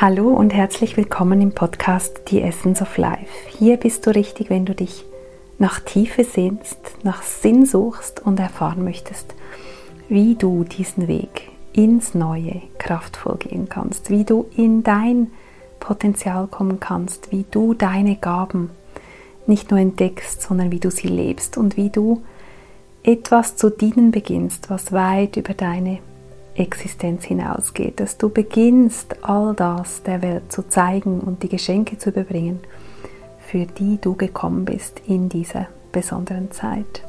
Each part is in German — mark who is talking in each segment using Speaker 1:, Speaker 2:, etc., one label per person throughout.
Speaker 1: Hallo und herzlich willkommen im Podcast The Essence of Life. Hier bist du richtig, wenn du dich nach Tiefe sehnst, nach Sinn suchst und erfahren möchtest, wie du diesen Weg ins Neue kraftvoll gehen kannst, wie du in dein Potenzial kommen kannst, wie du deine Gaben nicht nur entdeckst, sondern wie du sie lebst und wie du etwas zu dienen beginnst, was weit über deine Existenz hinausgeht, dass du beginnst, all das der Welt zu zeigen und die Geschenke zu überbringen, für die du gekommen bist in dieser besonderen Zeit.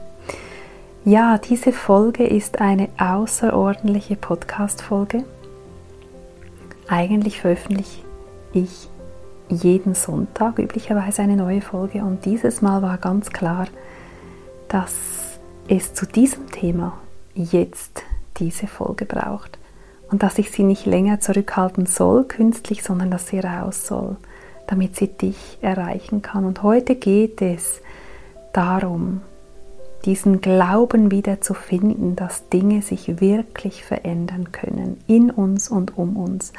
Speaker 1: Ja, diese Folge ist eine außerordentliche Podcast-Folge. Eigentlich veröffentliche ich jeden Sonntag üblicherweise eine neue Folge und dieses Mal war ganz klar, dass es zu diesem Thema jetzt diese Folge braucht. Und dass ich sie nicht länger zurückhalten soll, künstlich, sondern dass sie raus soll, damit sie dich erreichen kann. Und heute geht es darum, diesen Glauben wieder zu finden, dass Dinge sich wirklich verändern können, in uns und um uns.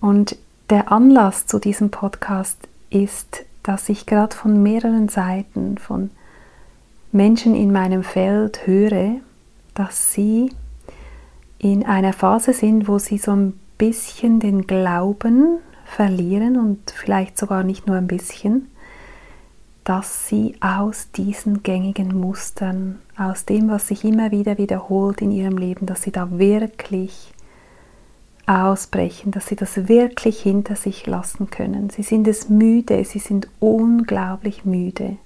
Speaker 1: Und der Anlass zu diesem Podcast ist, dass ich gerade von mehreren Seiten, von Menschen in meinem Feld höre, dass sie in einer Phase sind, wo sie so ein bisschen den Glauben verlieren und vielleicht sogar nicht nur ein bisschen, dass sie aus diesen gängigen Mustern, aus dem, was sich immer wieder wiederholt in ihrem Leben, dass sie da wirklich ausbrechen, dass sie das wirklich hinter sich lassen können. Sie sind es müde, sie sind unglaublich müde.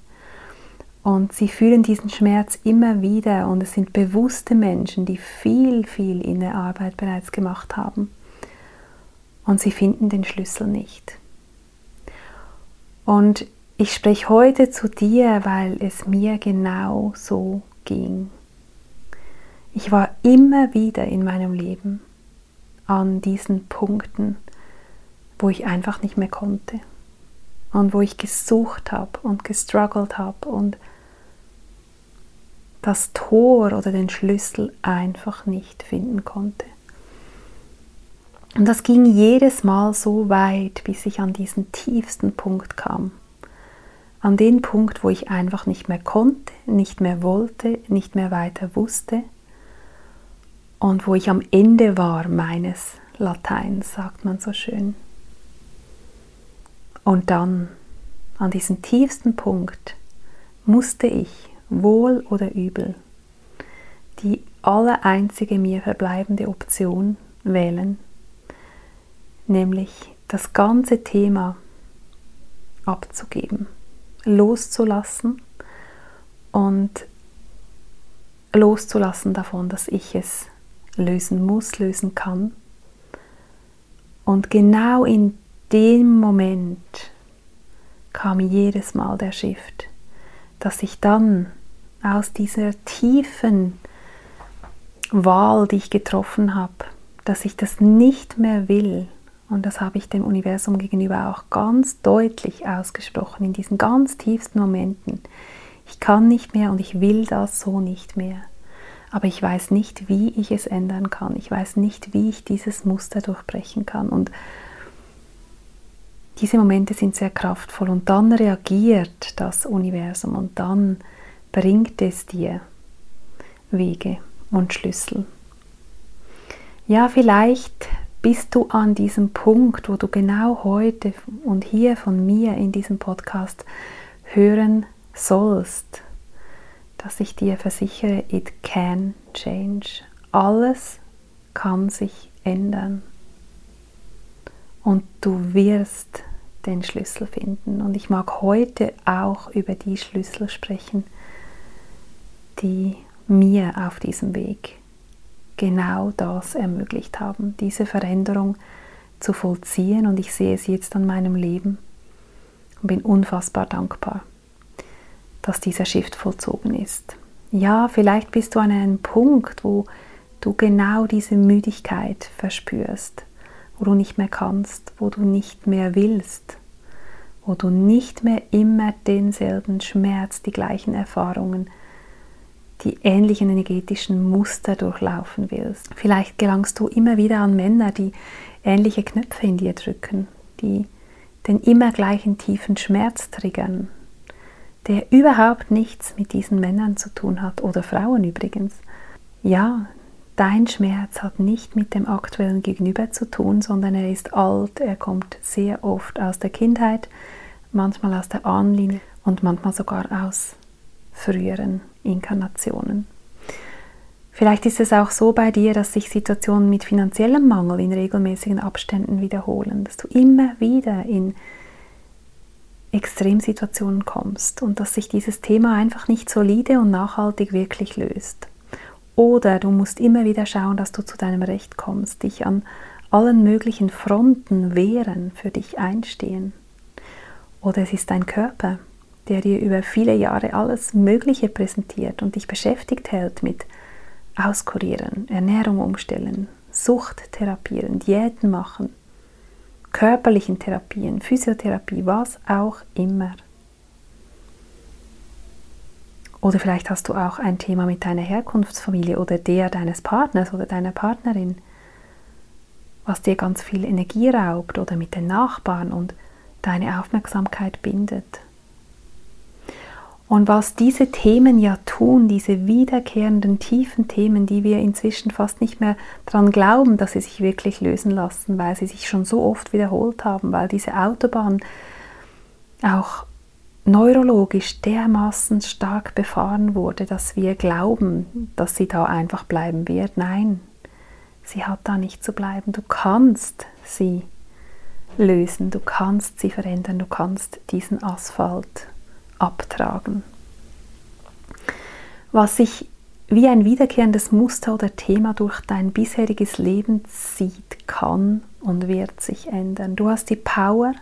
Speaker 1: Und sie fühlen diesen Schmerz immer wieder und es sind bewusste Menschen, die viel, viel in der Arbeit bereits gemacht haben. Und sie finden den Schlüssel nicht. Und ich spreche heute zu dir, weil es mir genau so ging. Ich war immer wieder in meinem Leben an diesen Punkten, wo ich einfach nicht mehr konnte und wo ich gesucht habe und gestruggelt habe und das Tor oder den Schlüssel einfach nicht finden konnte. Und das ging jedes Mal so weit, bis ich an diesen tiefsten Punkt kam. An den Punkt, wo ich einfach nicht mehr konnte, nicht mehr wollte, nicht mehr weiter wusste und wo ich am Ende war meines Lateins, sagt man so schön. Und dann, an diesem tiefsten Punkt, musste ich wohl oder übel, die allereinzige mir verbleibende Option wählen, nämlich das ganze Thema abzugeben, loszulassen und loszulassen davon, dass ich es lösen muss, lösen kann. Und genau in dem Moment kam jedes Mal der Shift, dass ich dann aus dieser tiefen Wahl, die ich getroffen habe, dass ich das nicht mehr will. Und das habe ich dem Universum gegenüber auch ganz deutlich ausgesprochen in diesen ganz tiefsten Momenten. Ich kann nicht mehr und ich will das so nicht mehr. Aber ich weiß nicht, wie ich es ändern kann. Ich weiß nicht, wie ich dieses Muster durchbrechen kann. Und diese Momente sind sehr kraftvoll und dann reagiert das Universum und dann bringt es dir Wege und Schlüssel. Ja, vielleicht bist du an diesem Punkt, wo du genau heute und hier von mir in diesem Podcast hören sollst, dass ich dir versichere, it can change. Alles kann sich ändern. Und du wirst den Schlüssel finden. Und ich mag heute auch über die Schlüssel sprechen, die mir auf diesem Weg genau das ermöglicht haben, diese Veränderung zu vollziehen. Und ich sehe es jetzt an meinem Leben und bin unfassbar dankbar, dass dieser Shift vollzogen ist. Ja, vielleicht bist du an einem Punkt, wo du genau diese Müdigkeit verspürst, wo du nicht mehr kannst, wo du nicht mehr willst, wo du nicht mehr immer denselben Schmerz, die gleichen Erfahrungen die ähnlichen energetischen Muster durchlaufen willst. Vielleicht gelangst du immer wieder an Männer, die ähnliche Knöpfe in dir drücken, die den immer gleichen tiefen Schmerz triggern, der überhaupt nichts mit diesen Männern zu tun hat oder Frauen übrigens. Ja, dein Schmerz hat nicht mit dem aktuellen Gegenüber zu tun, sondern er ist alt, er kommt sehr oft aus der Kindheit, manchmal aus der Ahnenlinie und manchmal sogar aus früheren Inkarnationen. Vielleicht ist es auch so bei dir, dass sich Situationen mit finanziellem Mangel in regelmäßigen Abständen wiederholen, dass du immer wieder in Extremsituationen kommst und dass sich dieses Thema einfach nicht solide und nachhaltig wirklich löst. Oder du musst immer wieder schauen, dass du zu deinem Recht kommst, dich an allen möglichen Fronten wehren, für dich einstehen. Oder es ist dein Körper, der dir über viele Jahre alles Mögliche präsentiert und dich beschäftigt hält mit Auskurieren, Ernährung umstellen, Sucht therapieren, Diäten machen, körperlichen Therapien, Physiotherapie, was auch immer. Oder vielleicht hast du auch ein Thema mit deiner Herkunftsfamilie oder der deines Partners oder deiner Partnerin, was dir ganz viel Energie raubt oder mit den Nachbarn und deine Aufmerksamkeit bindet. Und was diese Themen ja tun, diese wiederkehrenden tiefen Themen, die wir inzwischen fast nicht mehr daran glauben, dass sie sich wirklich lösen lassen, weil sie sich schon so oft wiederholt haben, weil diese Autobahn auch neurologisch dermaßen stark befahren wurde, dass wir glauben, dass sie da einfach bleiben wird. Nein, sie hat da nicht zu bleiben. Du kannst sie lösen, du kannst sie verändern, du kannst diesen Asphalt abtragen. Was sich wie ein wiederkehrendes Muster oder Thema durch dein bisheriges Leben zieht, kann und wird sich ändern. Du hast die Power,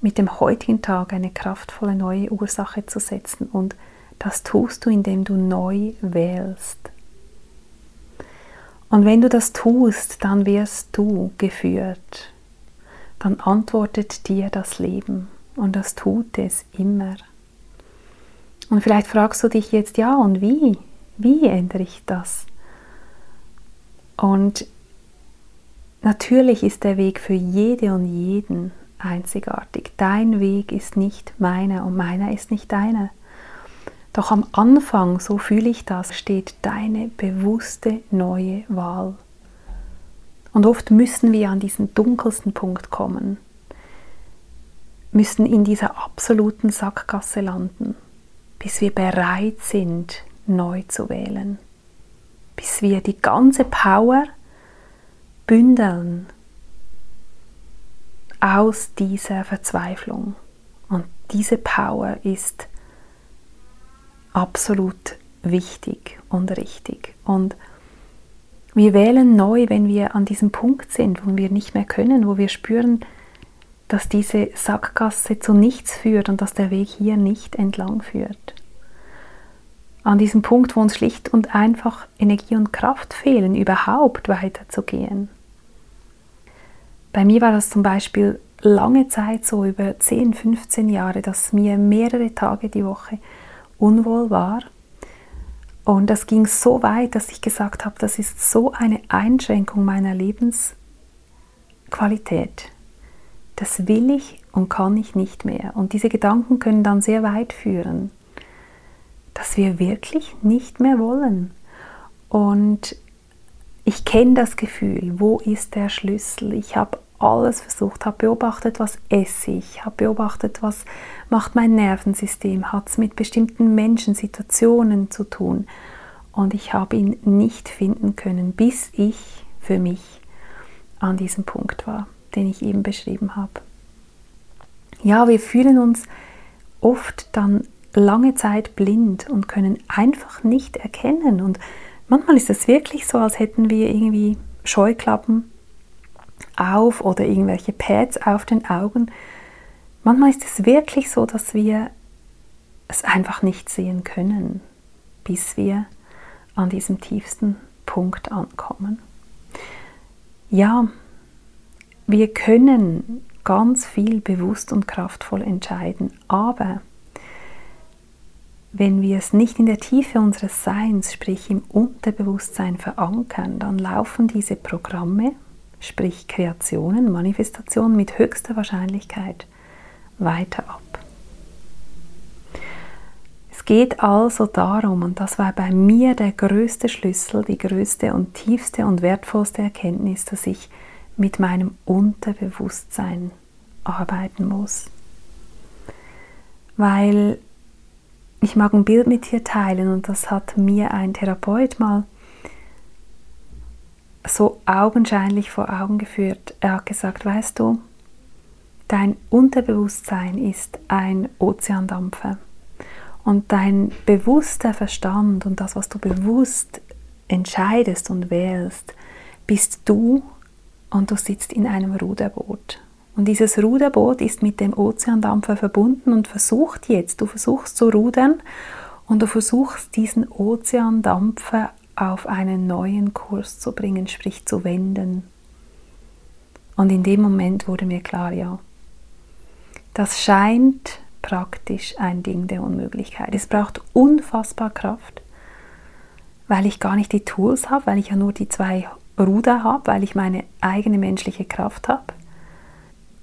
Speaker 1: mit dem heutigen Tag eine kraftvolle neue Ursache zu setzen und das tust du, indem du neu wählst. Und wenn du das tust, dann wirst du geführt. Dann antwortet dir das Leben und das tut es immer. Und vielleicht fragst du dich jetzt, ja, und wie? Wie ändere ich das? Und natürlich ist der Weg für jede und jeden einzigartig. Dein Weg ist nicht meiner und meiner ist nicht deiner. Doch am Anfang, so fühle ich das, steht deine bewusste neue Wahl. Und oft müssen wir an diesen dunkelsten Punkt kommen, müssen in dieser absoluten Sackgasse landen, bis wir bereit sind, neu zu wählen, bis wir die ganze Power bündeln aus dieser Verzweiflung. Und diese Power ist absolut wichtig und richtig. Und wir wählen neu, wenn wir an diesem Punkt sind, wo wir nicht mehr können, wo wir spüren, dass diese Sackgasse zu nichts führt und dass der Weg hier nicht entlang führt. An diesem Punkt, wo uns schlicht und einfach Energie und Kraft fehlen, überhaupt weiterzugehen. Bei mir war das zum Beispiel lange Zeit so, über 10, 15 Jahre, dass mir mehrere Tage die Woche unwohl war. Und das ging so weit, dass ich gesagt habe, das ist so eine Einschränkung meiner Lebensqualität das will ich und kann ich nicht mehr. Und diese Gedanken können dann sehr weit führen, dass wir wirklich nicht mehr wollen. Und ich kenne das Gefühl, wo ist der Schlüssel? Ich habe alles versucht, habe beobachtet, was esse ich, habe beobachtet, was macht mein Nervensystem, hat es mit bestimmten Menschen, Situationen zu tun. Und ich habe ihn nicht finden können, bis ich für mich an diesem Punkt war den ich eben beschrieben habe. Ja, wir fühlen uns oft dann lange Zeit blind und können einfach nicht erkennen. Und manchmal ist es wirklich so, als hätten wir irgendwie Scheuklappen auf oder irgendwelche Pads auf den Augen. Manchmal ist es wirklich so, dass wir es einfach nicht sehen können, bis wir an diesem tiefsten Punkt ankommen. Ja, wir können ganz viel bewusst und kraftvoll entscheiden, aber wenn wir es nicht in der Tiefe unseres Seins, sprich im Unterbewusstsein verankern, dann laufen diese Programme, sprich Kreationen, Manifestationen mit höchster Wahrscheinlichkeit weiter ab. Es geht also darum, und das war bei mir der größte Schlüssel, die größte und tiefste und wertvollste Erkenntnis, dass ich mit meinem Unterbewusstsein arbeiten muss. Weil ich mag ein Bild mit dir teilen und das hat mir ein Therapeut mal so augenscheinlich vor Augen geführt. Er hat gesagt, weißt du, dein Unterbewusstsein ist ein Ozeandampfer und dein bewusster Verstand und das, was du bewusst entscheidest und wählst, bist du und du sitzt in einem Ruderboot. Und dieses Ruderboot ist mit dem Ozeandampfer verbunden und versucht jetzt, du versuchst zu rudern und du versuchst diesen Ozeandampfer auf einen neuen Kurs zu bringen, sprich zu wenden. Und in dem Moment wurde mir klar, ja, das scheint praktisch ein Ding der Unmöglichkeit. Es braucht unfassbar Kraft, weil ich gar nicht die Tools habe, weil ich ja nur die zwei Ruder habe, weil ich meine eigene menschliche Kraft habe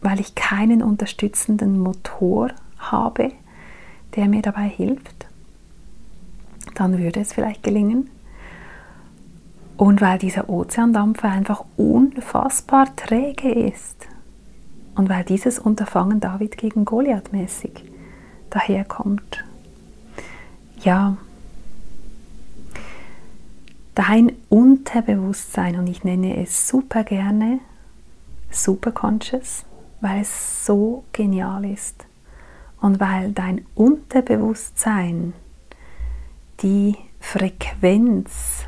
Speaker 1: weil ich keinen unterstützenden Motor habe, der mir dabei hilft, dann würde es vielleicht gelingen. Und weil dieser Ozeandampfer einfach unfassbar träge ist. Und weil dieses Unterfangen David gegen Goliath mäßig daherkommt. Ja, dein Unterbewusstsein, und ich nenne es super gerne Superconscious, weil es so genial ist und weil dein Unterbewusstsein die Frequenz,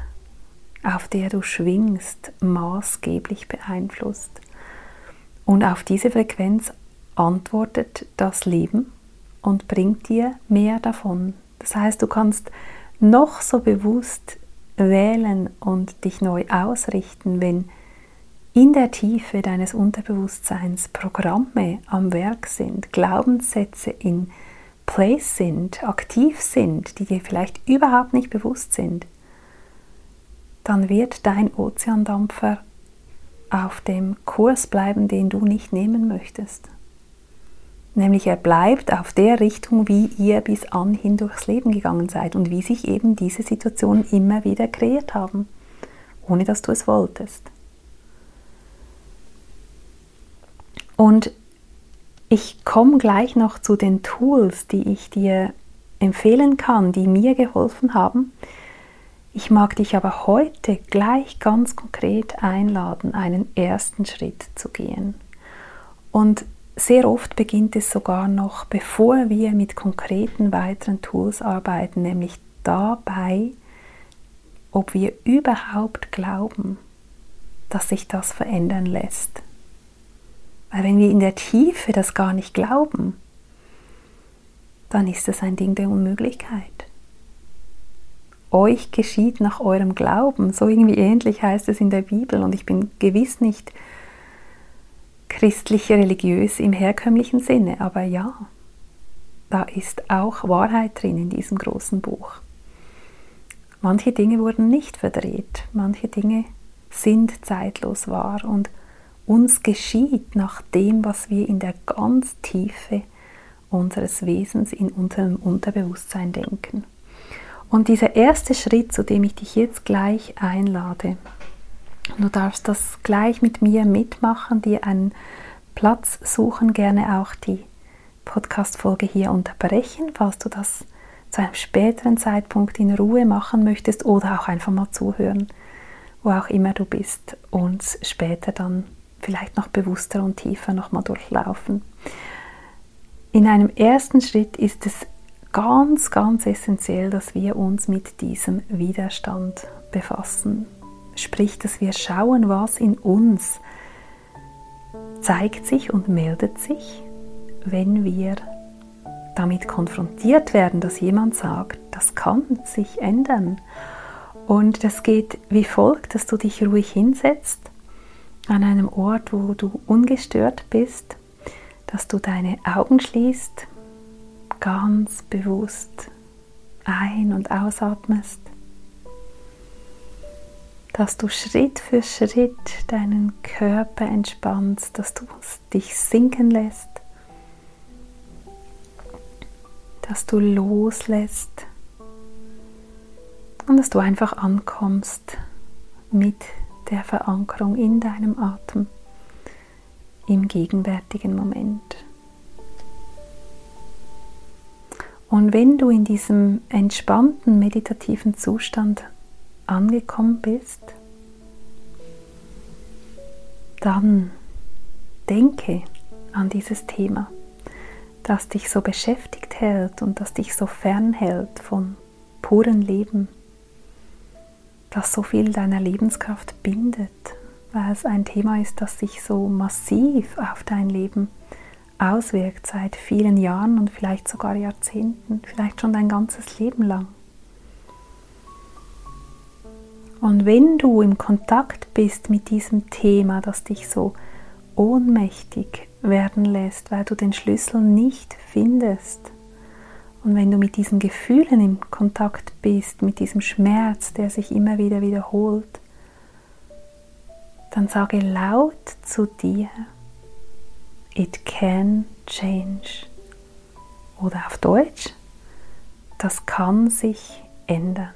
Speaker 1: auf der du schwingst, maßgeblich beeinflusst. Und auf diese Frequenz antwortet das Leben und bringt dir mehr davon. Das heißt, du kannst noch so bewusst wählen und dich neu ausrichten, wenn in der Tiefe deines Unterbewusstseins Programme am Werk sind, Glaubenssätze in Place sind, aktiv sind, die dir vielleicht überhaupt nicht bewusst sind, dann wird dein Ozeandampfer auf dem Kurs bleiben, den du nicht nehmen möchtest. Nämlich er bleibt auf der Richtung, wie ihr bis anhin durchs Leben gegangen seid und wie sich eben diese Situationen immer wieder kreiert haben, ohne dass du es wolltest. Und ich komme gleich noch zu den Tools, die ich dir empfehlen kann, die mir geholfen haben. Ich mag dich aber heute gleich ganz konkret einladen, einen ersten Schritt zu gehen. Und sehr oft beginnt es sogar noch, bevor wir mit konkreten weiteren Tools arbeiten, nämlich dabei, ob wir überhaupt glauben, dass sich das verändern lässt. Weil wenn wir in der Tiefe das gar nicht glauben, dann ist es ein Ding der Unmöglichkeit. Euch geschieht nach eurem Glauben, so irgendwie ähnlich heißt es in der Bibel. Und ich bin gewiss nicht christlich religiös im herkömmlichen Sinne, aber ja, da ist auch Wahrheit drin in diesem großen Buch. Manche Dinge wurden nicht verdreht, manche Dinge sind zeitlos wahr. Und uns geschieht nach dem, was wir in der ganz Tiefe unseres Wesens, in unserem Unterbewusstsein denken. Und dieser erste Schritt, zu dem ich dich jetzt gleich einlade, du darfst das gleich mit mir mitmachen, dir einen Platz suchen, gerne auch die Podcast-Folge hier unterbrechen, falls du das zu einem späteren Zeitpunkt in Ruhe machen möchtest oder auch einfach mal zuhören, wo auch immer du bist, und später dann vielleicht noch bewusster und tiefer nochmal durchlaufen. In einem ersten Schritt ist es ganz, ganz essentiell, dass wir uns mit diesem Widerstand befassen. Sprich, dass wir schauen, was in uns zeigt sich und meldet sich, wenn wir damit konfrontiert werden, dass jemand sagt, das kann sich ändern. Und das geht wie folgt, dass du dich ruhig hinsetzt an einem Ort, wo du ungestört bist, dass du deine Augen schließt, ganz bewusst ein- und ausatmest, dass du Schritt für Schritt deinen Körper entspannst, dass du dich sinken lässt, dass du loslässt und dass du einfach ankommst mit der Verankerung in deinem Atem im gegenwärtigen Moment. Und wenn du in diesem entspannten meditativen Zustand angekommen bist, dann denke an dieses Thema, das dich so beschäftigt hält und das dich so fernhält von purem Leben, das so viel deiner Lebenskraft bindet, weil es ein Thema ist, das sich so massiv auf dein Leben auswirkt seit vielen Jahren und vielleicht sogar Jahrzehnten, vielleicht schon dein ganzes Leben lang. Und wenn du im Kontakt bist mit diesem Thema, das dich so ohnmächtig werden lässt, weil du den Schlüssel nicht findest, und wenn du mit diesen Gefühlen im Kontakt bist, mit diesem Schmerz, der sich immer wieder wiederholt, dann sage laut zu dir, It can change. Oder auf Deutsch, das kann sich ändern.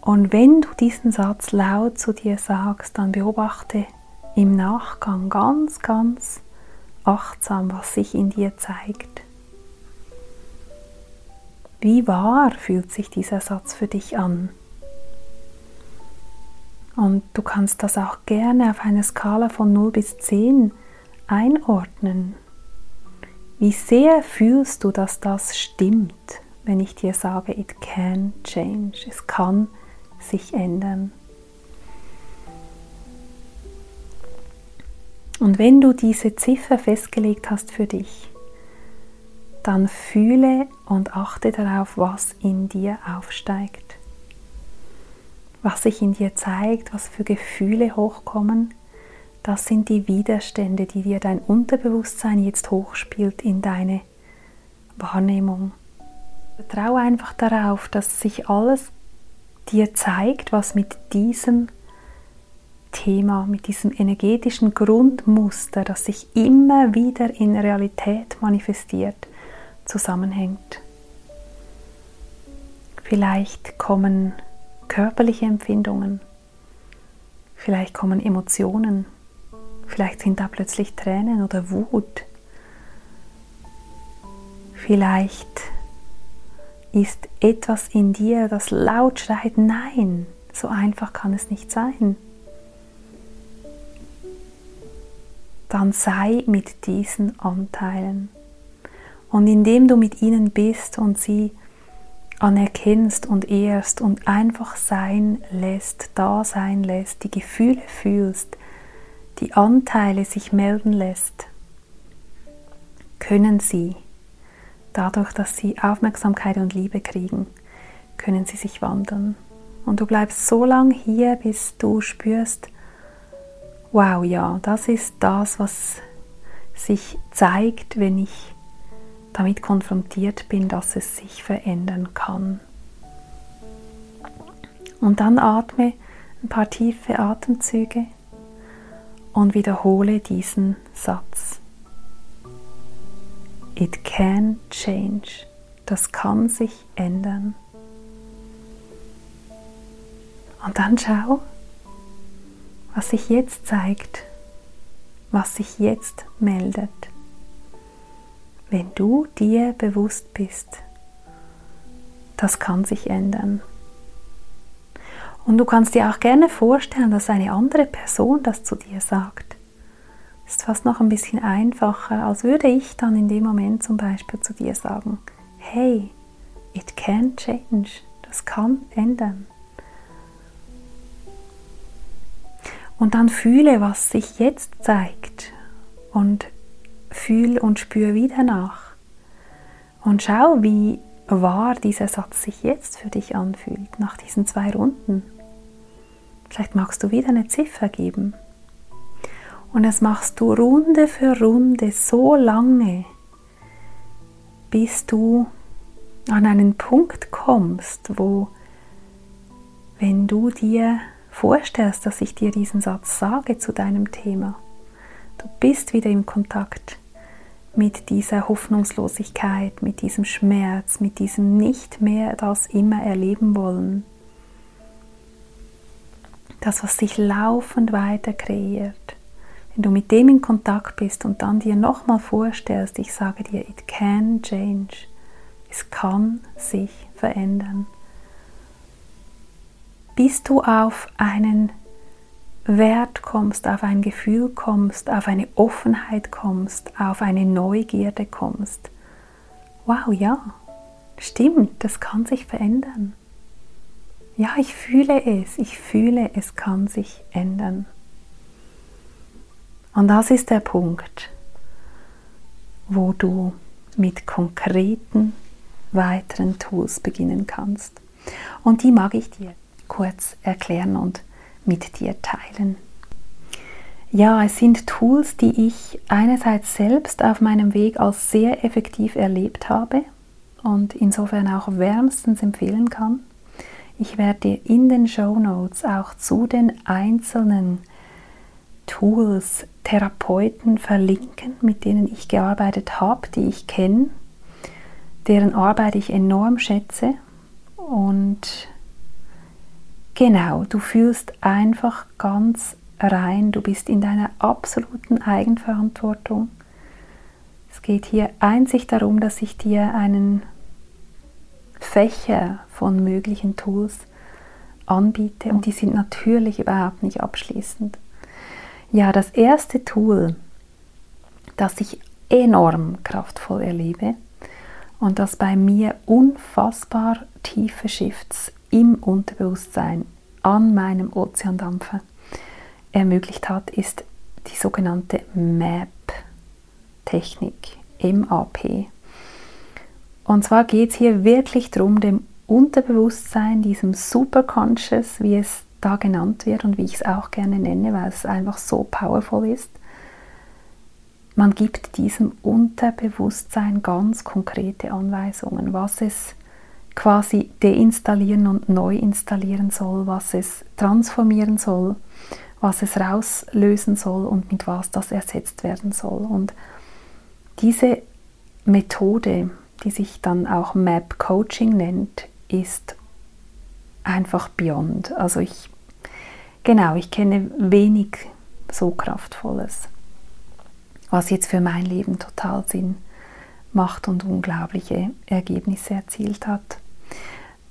Speaker 1: Und wenn du diesen Satz laut zu dir sagst, dann beobachte im Nachgang ganz, ganz achtsam, was sich in dir zeigt. Wie wahr fühlt sich dieser Satz für dich an? Und du kannst das auch gerne auf einer Skala von 0 bis 10 einordnen. Wie sehr fühlst du, dass das stimmt, wenn ich dir sage, it can change, es kann sich ändern. Und wenn du diese Ziffer festgelegt hast für dich, dann fühle und achte darauf, was in dir aufsteigt was sich in dir zeigt, was für Gefühle hochkommen, das sind die Widerstände, die dir dein Unterbewusstsein jetzt hochspielt in deine Wahrnehmung. Vertraue einfach darauf, dass sich alles dir zeigt, was mit diesem Thema, mit diesem energetischen Grundmuster, das sich immer wieder in Realität manifestiert, zusammenhängt. Vielleicht kommen körperliche Empfindungen, vielleicht kommen Emotionen, vielleicht sind da plötzlich Tränen oder Wut, vielleicht ist etwas in dir, das laut schreit, nein, so einfach kann es nicht sein. Dann sei mit diesen Anteilen. Und indem du mit ihnen bist und sie anerkennst und ehrst und einfach sein lässt, da sein lässt, die Gefühle fühlst, die Anteile sich melden lässt, können sie, dadurch, dass sie Aufmerksamkeit und Liebe kriegen, können sie sich wandeln. Und du bleibst so lange hier, bis du spürst, wow, ja, das ist das, was sich zeigt, wenn ich damit konfrontiert bin, dass es sich verändern kann. Und dann atme ein paar tiefe Atemzüge und wiederhole diesen Satz. It can change. Das kann sich ändern. Und dann schau, was sich jetzt zeigt, was sich jetzt meldet wenn du dir bewusst bist, das kann sich ändern. Und du kannst dir auch gerne vorstellen, dass eine andere Person das zu dir sagt. Das ist fast noch ein bisschen einfacher, als würde ich dann in dem Moment zum Beispiel zu dir sagen, hey, it can change, das kann ändern. Und dann fühle, was sich jetzt zeigt und fühl und spür wieder nach. Und schau, wie wahr dieser Satz sich jetzt für dich anfühlt, nach diesen zwei Runden. Vielleicht magst du wieder eine Ziffer geben. Und das machst du Runde für Runde so lange, bis du an einen Punkt kommst, wo, wenn du dir vorstellst, dass ich dir diesen Satz sage zu deinem Thema, du bist wieder im Kontakt mit dieser Hoffnungslosigkeit, mit diesem Schmerz, mit diesem nicht mehr das immer erleben wollen. Das, was sich laufend weiter kreiert. Wenn du mit dem in Kontakt bist und dann dir nochmal vorstellst, ich sage dir, it can change. Es kann sich verändern. Bis du auf einen Wert kommst, auf ein Gefühl kommst, auf eine Offenheit kommst, auf eine Neugierde kommst. Wow, ja, stimmt, das kann sich verändern. Ja, ich fühle es, ich fühle, es kann sich ändern. Und das ist der Punkt, wo du mit konkreten weiteren Tools beginnen kannst. Und die mag ich dir kurz erklären und mit dir teilen. Ja, es sind Tools, die ich einerseits selbst auf meinem Weg als sehr effektiv erlebt habe und insofern auch wärmstens empfehlen kann. Ich werde in den Show Notes auch zu den einzelnen Tools, Therapeuten verlinken, mit denen ich gearbeitet habe, die ich kenne, deren Arbeit ich enorm schätze und Genau, du fühlst einfach ganz rein, du bist in deiner absoluten Eigenverantwortung. Es geht hier einzig darum, dass ich dir einen Fächer von möglichen Tools anbiete und die sind natürlich überhaupt nicht abschließend. Ja, das erste Tool, das ich enorm kraftvoll erlebe und das bei mir unfassbar tiefe Shifts im Unterbewusstsein an meinem Ozeandampfer ermöglicht hat, ist die sogenannte MAP-Technik, MAP. Und zwar geht es hier wirklich darum, dem Unterbewusstsein, diesem Superconscious, wie es da genannt wird und wie ich es auch gerne nenne, weil es einfach so powerful ist, man gibt diesem Unterbewusstsein ganz konkrete Anweisungen, was es quasi deinstallieren und neu installieren soll, was es transformieren soll, was es rauslösen soll und mit was das ersetzt werden soll. Und diese Methode, die sich dann auch Map Coaching nennt, ist einfach beyond. Also ich, genau, ich kenne wenig so kraftvolles, was jetzt für mein Leben total Sinn macht und unglaubliche Ergebnisse erzielt hat.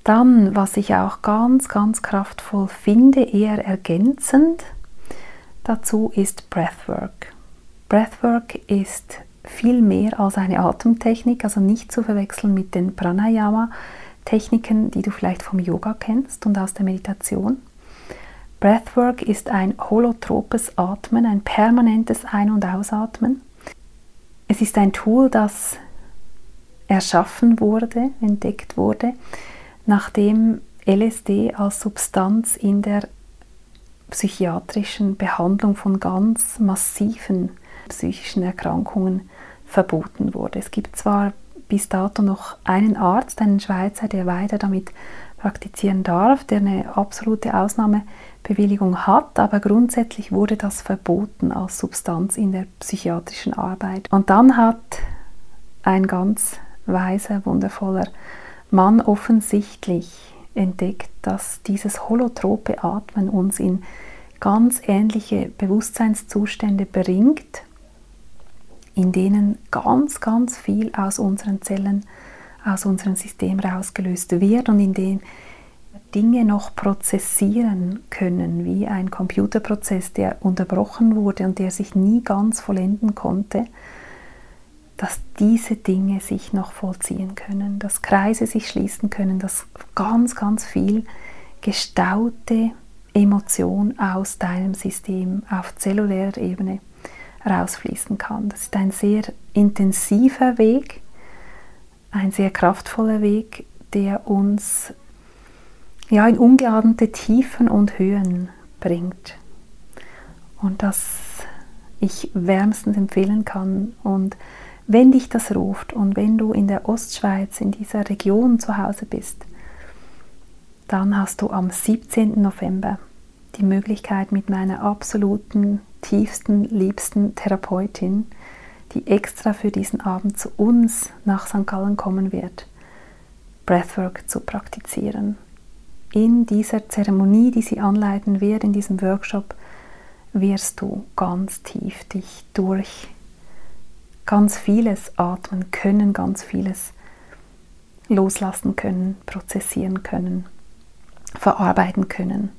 Speaker 1: Dann, was ich auch ganz, ganz kraftvoll finde, eher ergänzend dazu, ist Breathwork. Breathwork ist viel mehr als eine Atemtechnik, also nicht zu verwechseln mit den Pranayama-Techniken, die du vielleicht vom Yoga kennst und aus der Meditation. Breathwork ist ein holotropes Atmen, ein permanentes Ein- und Ausatmen. Es ist ein Tool, das erschaffen wurde, entdeckt wurde, nachdem LSD als Substanz in der psychiatrischen Behandlung von ganz massiven psychischen Erkrankungen verboten wurde. Es gibt zwar bis dato noch einen Arzt, einen Schweizer, der weiter damit praktizieren darf, der eine absolute Ausnahmebewilligung hat, aber grundsätzlich wurde das verboten als Substanz in der psychiatrischen Arbeit. Und dann hat ein ganz weiser, wundervoller Mann offensichtlich entdeckt, dass dieses holotrope Atmen uns in ganz ähnliche Bewusstseinszustände bringt, in denen ganz, ganz viel aus unseren Zellen, aus unserem System rausgelöst wird und in denen Dinge noch prozessieren können, wie ein Computerprozess, der unterbrochen wurde und der sich nie ganz vollenden konnte dass diese Dinge sich noch vollziehen können, dass Kreise sich schließen können, dass ganz, ganz viel gestaute Emotion aus deinem System auf zellulärer Ebene rausfließen kann. Das ist ein sehr intensiver Weg, ein sehr kraftvoller Weg, der uns ja, in ungeahnte Tiefen und Höhen bringt. Und das ich wärmstens empfehlen kann und wenn dich das ruft und wenn du in der Ostschweiz, in dieser Region zu Hause bist, dann hast du am 17. November die Möglichkeit mit meiner absoluten, tiefsten, liebsten Therapeutin, die extra für diesen Abend zu uns nach St. Gallen kommen wird, Breathwork zu praktizieren. In dieser Zeremonie, die sie anleiten wird, in diesem Workshop, wirst du ganz tief dich durch ganz vieles atmen können, ganz vieles loslassen können, prozessieren können, verarbeiten können.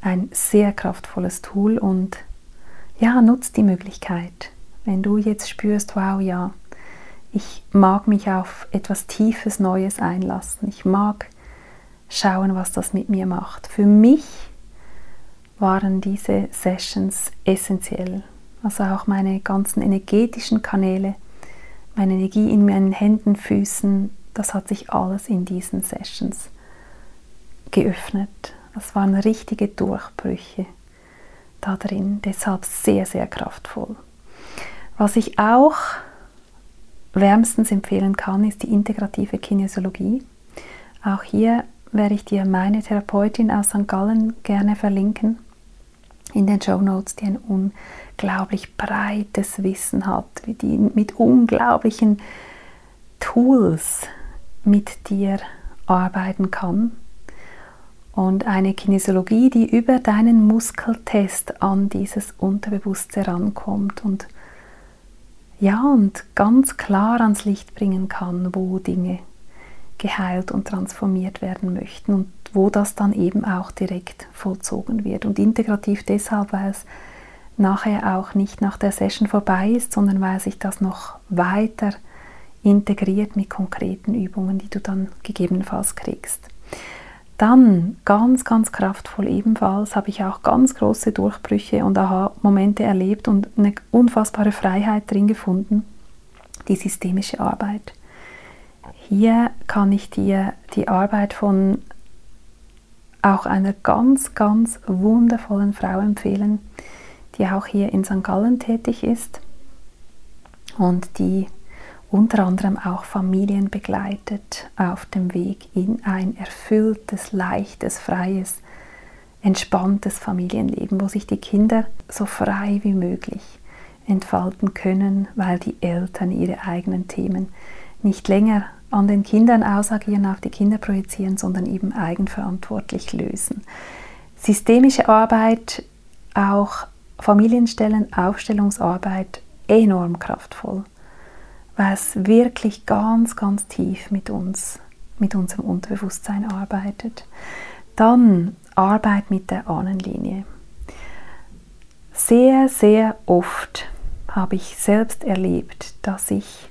Speaker 1: Ein sehr kraftvolles Tool und ja, nutzt die Möglichkeit. Wenn du jetzt spürst, wow, ja, ich mag mich auf etwas Tiefes, Neues einlassen. Ich mag schauen, was das mit mir macht. Für mich waren diese Sessions essentiell. Also auch meine ganzen energetischen Kanäle, meine Energie in meinen Händen, Füßen, das hat sich alles in diesen Sessions geöffnet. Das waren richtige Durchbrüche da drin, deshalb sehr, sehr kraftvoll. Was ich auch wärmstens empfehlen kann, ist die integrative Kinesiologie. Auch hier werde ich dir meine Therapeutin aus St. Gallen gerne verlinken in den Show Notes, die ein unglaublich breites Wissen hat, die mit unglaublichen Tools mit dir arbeiten kann. Und eine Kinesiologie, die über deinen Muskeltest an dieses Unterbewusste rankommt und ja, und ganz klar ans Licht bringen kann, wo Dinge geheilt und transformiert werden möchten und wo das dann eben auch direkt vollzogen wird. Und integrativ deshalb, weil es nachher auch nicht nach der Session vorbei ist, sondern weil sich das noch weiter integriert mit konkreten Übungen, die du dann gegebenenfalls kriegst. Dann ganz, ganz kraftvoll ebenfalls habe ich auch ganz große Durchbrüche und Aha-Momente erlebt und eine unfassbare Freiheit drin gefunden, die systemische Arbeit. Hier kann ich dir die Arbeit von auch einer ganz, ganz wundervollen Frau empfehlen, die auch hier in St. Gallen tätig ist und die unter anderem auch Familien begleitet auf dem Weg in ein erfülltes, leichtes, freies, entspanntes Familienleben, wo sich die Kinder so frei wie möglich entfalten können, weil die Eltern ihre eigenen Themen nicht länger an den Kindern ausagieren, auf die Kinder projizieren, sondern eben eigenverantwortlich lösen. Systemische Arbeit, auch Familienstellen, Aufstellungsarbeit enorm kraftvoll weil es wirklich ganz, ganz tief mit uns, mit unserem Unterbewusstsein arbeitet. Dann Arbeit mit der Ahnenlinie. Sehr, sehr oft habe ich selbst erlebt, dass ich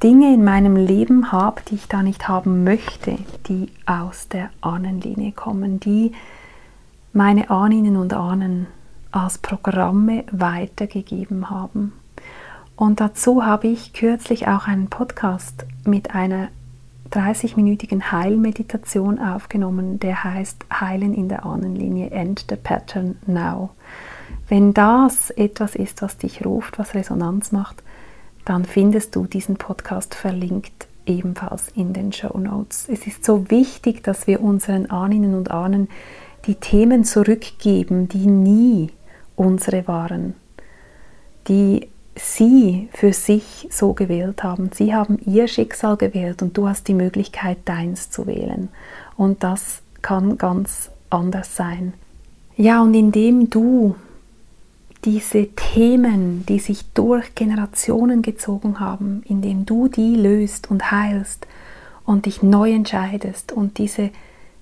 Speaker 1: Dinge in meinem Leben habe, die ich da nicht haben möchte, die aus der Ahnenlinie kommen, die meine Ahnen und Ahnen als Programme weitergegeben haben. Und dazu habe ich kürzlich auch einen Podcast mit einer 30-minütigen Heilmeditation aufgenommen, der heißt Heilen in der Ahnenlinie, End the Pattern Now. Wenn das etwas ist, was dich ruft, was Resonanz macht, dann findest du diesen Podcast verlinkt ebenfalls in den Show Notes. Es ist so wichtig, dass wir unseren Ahnen und Ahnen die Themen zurückgeben, die nie unsere waren, die sie für sich so gewählt haben. Sie haben ihr Schicksal gewählt und du hast die Möglichkeit, deins zu wählen. Und das kann ganz anders sein. Ja, und indem du diese Themen, die sich durch Generationen gezogen haben, indem du die löst und heilst und dich neu entscheidest und diese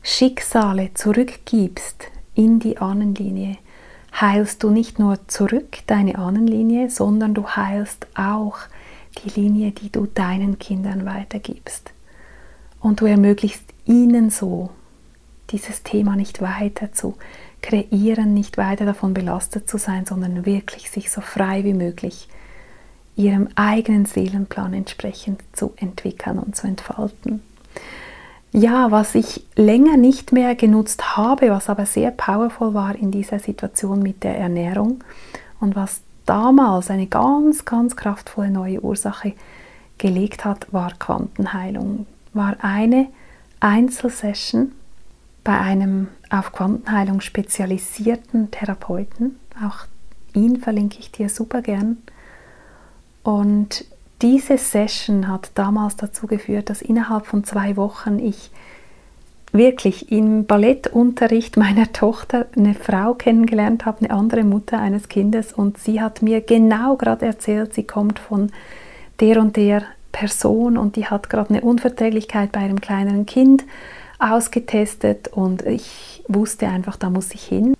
Speaker 1: Schicksale zurückgibst in die Ahnenlinie, heilst du nicht nur zurück deine Ahnenlinie, sondern du heilst auch die Linie, die du deinen Kindern weitergibst. Und du ermöglichst ihnen so, dieses Thema nicht weiter zu kreieren, nicht weiter davon belastet zu sein, sondern wirklich sich so frei wie möglich ihrem eigenen Seelenplan entsprechend zu entwickeln und zu entfalten. Ja, was ich länger nicht mehr genutzt habe, was aber sehr powerful war in dieser Situation mit der Ernährung und was damals eine ganz, ganz kraftvolle neue Ursache gelegt hat, war Quantenheilung. War eine Einzelsession bei einem auf Quantenheilung spezialisierten Therapeuten. Auch ihn verlinke ich dir super gern. Und diese Session hat damals dazu geführt, dass innerhalb von zwei Wochen ich wirklich im Ballettunterricht meiner Tochter eine Frau kennengelernt habe, eine andere Mutter eines Kindes und sie hat mir genau gerade erzählt, sie kommt von der und der Person und die hat gerade eine Unverträglichkeit bei einem kleineren Kind ausgetestet und ich wusste einfach, da muss ich hin.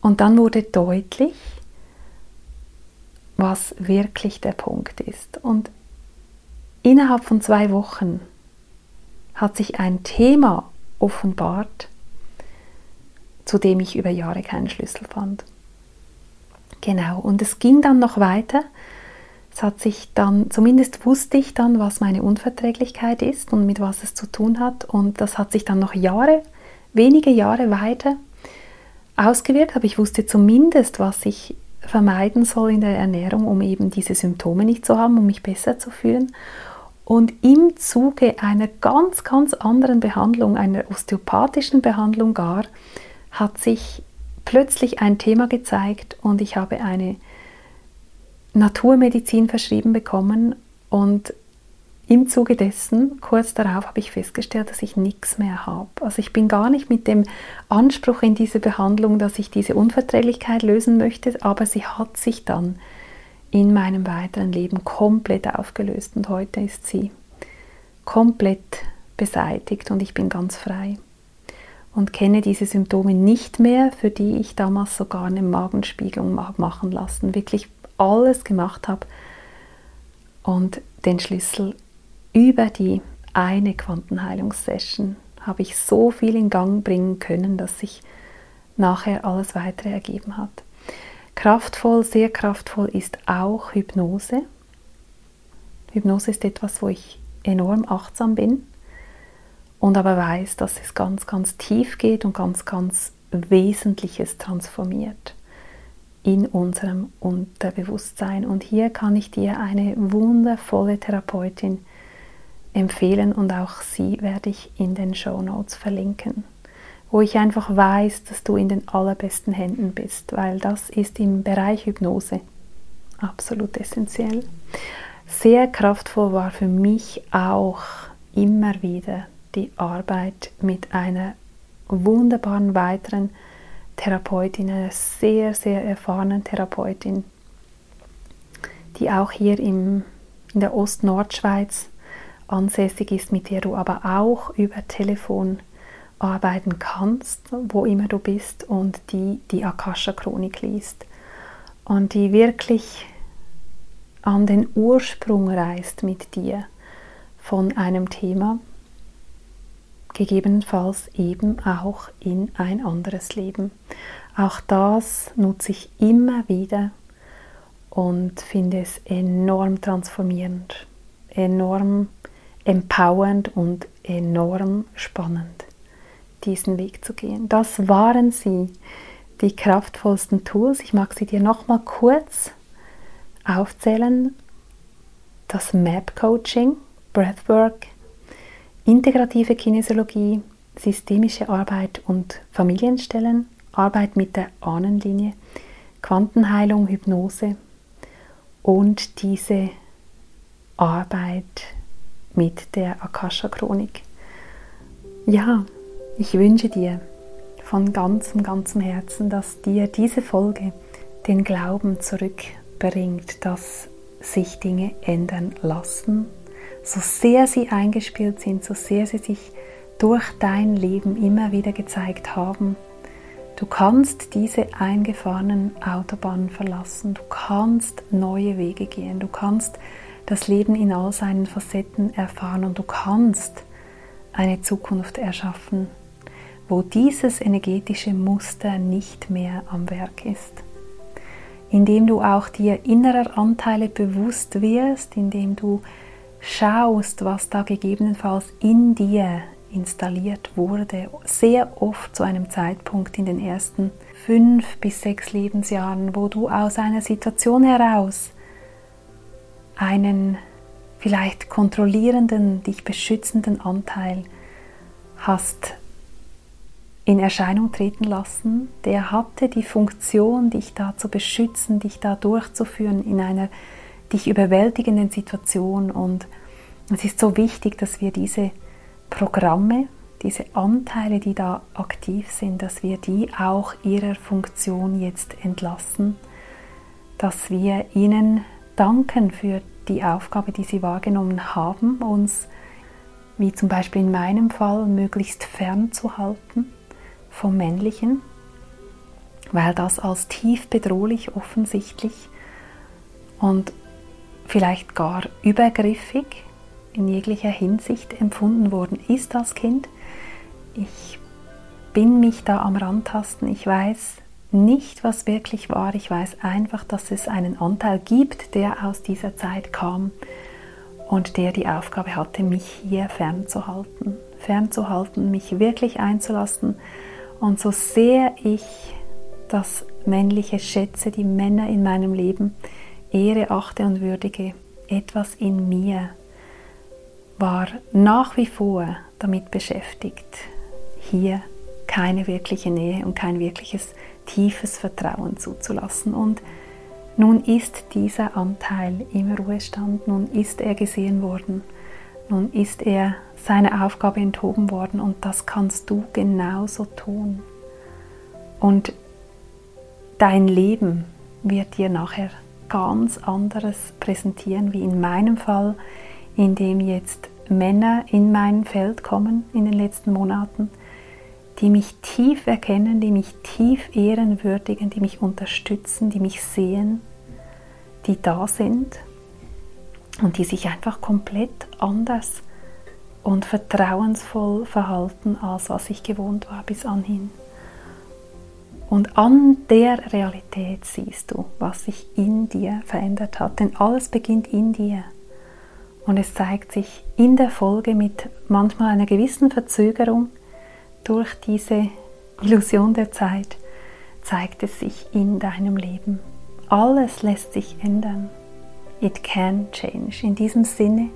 Speaker 1: Und dann wurde deutlich, was wirklich der Punkt ist. Und innerhalb von zwei Wochen hat sich ein Thema offenbart, zu dem ich über Jahre keinen Schlüssel fand. Genau, und es ging dann noch weiter. Es hat sich dann, zumindest wusste ich dann, was meine Unverträglichkeit ist und mit was es zu tun hat. Und das hat sich dann noch Jahre, wenige Jahre weiter ausgewirkt, aber ich wusste zumindest, was ich vermeiden soll in der Ernährung, um eben diese Symptome nicht zu haben, um mich besser zu fühlen. Und im Zuge einer ganz, ganz anderen Behandlung, einer osteopathischen Behandlung gar, hat sich plötzlich ein Thema gezeigt und ich habe eine Naturmedizin verschrieben bekommen und im Zuge dessen, kurz darauf, habe ich festgestellt, dass ich nichts mehr habe. Also ich bin gar nicht mit dem Anspruch in diese Behandlung, dass ich diese Unverträglichkeit lösen möchte, aber sie hat sich dann in meinem weiteren Leben komplett aufgelöst und heute ist sie komplett beseitigt und ich bin ganz frei und kenne diese Symptome nicht mehr, für die ich damals sogar eine Magenspiegelung machen lassen, wirklich alles gemacht habe und den Schlüssel über die eine Quantenheilungssession habe ich so viel in Gang bringen können, dass sich nachher alles weitere ergeben hat. Kraftvoll, sehr kraftvoll ist auch Hypnose. Hypnose ist etwas, wo ich enorm achtsam bin und aber weiß, dass es ganz, ganz tief geht und ganz, ganz Wesentliches transformiert in unserem Unterbewusstsein. Und hier kann ich dir eine wundervolle Therapeutin empfehlen und auch sie werde ich in den Show Notes verlinken wo ich einfach weiß, dass du in den allerbesten Händen bist, weil das ist im Bereich Hypnose absolut essentiell. Sehr kraftvoll war für mich auch immer wieder die Arbeit mit einer wunderbaren weiteren Therapeutin, einer sehr, sehr erfahrenen Therapeutin, die auch hier im, in der Ost-Nordschweiz ansässig ist, mit der du aber auch über Telefon arbeiten kannst, wo immer du bist und die die Akasha-Chronik liest und die wirklich an den Ursprung reist mit dir von einem Thema, gegebenenfalls eben auch in ein anderes Leben. Auch das nutze ich immer wieder und finde es enorm transformierend, enorm empowernd und enorm spannend diesen Weg zu gehen. Das waren sie, die kraftvollsten Tools. Ich mag sie dir nochmal kurz aufzählen. Das Map Coaching, Breathwork, integrative Kinesiologie, systemische Arbeit und Familienstellen, Arbeit mit der Ahnenlinie, Quantenheilung, Hypnose und diese Arbeit mit der Akasha-Chronik. Ja, ich wünsche dir von ganzem, ganzem Herzen, dass dir diese Folge den Glauben zurückbringt, dass sich Dinge ändern lassen, so sehr sie eingespielt sind, so sehr sie sich durch dein Leben immer wieder gezeigt haben. Du kannst diese eingefahrenen Autobahnen verlassen, du kannst neue Wege gehen, du kannst das Leben in all seinen Facetten erfahren und du kannst eine Zukunft erschaffen, wo dieses energetische Muster nicht mehr am Werk ist. Indem du auch dir innerer Anteile bewusst wirst, indem du schaust, was da gegebenenfalls in dir, installiert wurde, sehr oft zu einem Zeitpunkt in den ersten fünf bis sechs Lebensjahren, wo du aus einer Situation heraus einen vielleicht kontrollierenden, dich beschützenden Anteil hast in Erscheinung treten lassen, der hatte die Funktion, dich da zu beschützen, dich da durchzuführen in einer dich überwältigenden Situation. Und es ist so wichtig, dass wir diese Programme, diese Anteile, die da aktiv sind, dass wir die auch ihrer Funktion jetzt entlassen, dass wir ihnen danken für die Aufgabe, die sie wahrgenommen haben, uns, wie zum Beispiel in meinem Fall, möglichst fernzuhalten vom Männlichen, weil das als tief bedrohlich offensichtlich und vielleicht gar übergriffig in jeglicher Hinsicht empfunden worden ist als Kind. Ich bin mich da am Randtasten. Ich weiß nicht, was wirklich war. Ich weiß einfach, dass es einen Anteil gibt, der aus dieser Zeit kam und der die Aufgabe hatte, mich hier fernzuhalten. Fernzuhalten, mich wirklich einzulassen und so sehr ich das Männliche schätze, die Männer in meinem Leben ehre, achte und würdige, etwas in mir war nach wie vor damit beschäftigt, hier keine wirkliche Nähe und kein wirkliches tiefes Vertrauen zuzulassen. Und nun ist dieser Anteil im Ruhestand, nun ist er gesehen worden, nun ist er seine Aufgabe enthoben worden und das kannst du genauso tun. Und dein Leben wird dir nachher ganz anderes präsentieren, wie in meinem Fall, in dem jetzt Männer in mein Feld kommen in den letzten Monaten, die mich tief erkennen, die mich tief ehren würdigen, die mich unterstützen, die mich sehen, die da sind und die sich einfach komplett anders und vertrauensvoll verhalten, als was ich gewohnt war bis anhin. Und an der Realität siehst du, was sich in dir verändert hat, denn alles beginnt in dir. Und es zeigt sich in der Folge mit manchmal einer gewissen Verzögerung durch diese Illusion der Zeit, zeigt es sich in deinem Leben. Alles lässt sich ändern. It can change. In diesem Sinne,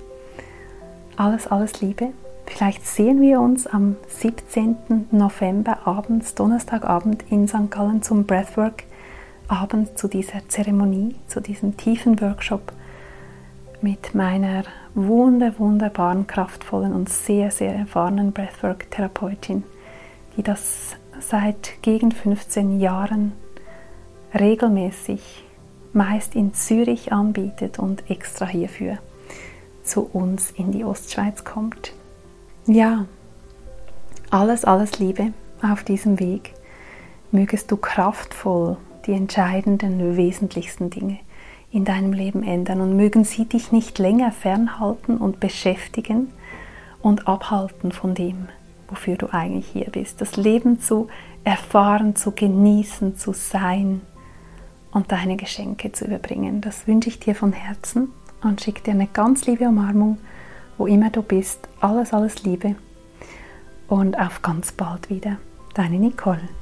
Speaker 1: alles, alles Liebe. Vielleicht sehen wir uns am 17. November abends, Donnerstagabend in St. Gallen zum Breathwork Abend zu dieser Zeremonie, zu diesem tiefen Workshop mit meiner wunder, wunderbaren, kraftvollen und sehr, sehr erfahrenen Breathwork-Therapeutin, die das seit gegen 15 Jahren regelmäßig meist in Zürich anbietet und extra hierfür zu uns in die Ostschweiz kommt. Ja, alles, alles Liebe auf diesem Weg. Mögest du kraftvoll die entscheidenden, wesentlichsten Dinge in deinem Leben ändern und mögen sie dich nicht länger fernhalten und beschäftigen und abhalten von dem, wofür du eigentlich hier bist. Das Leben zu erfahren, zu genießen, zu sein und deine Geschenke zu überbringen. Das wünsche ich dir von Herzen und schicke dir eine ganz liebe Umarmung, wo immer du bist. Alles, alles Liebe und auf ganz bald wieder. Deine Nicole.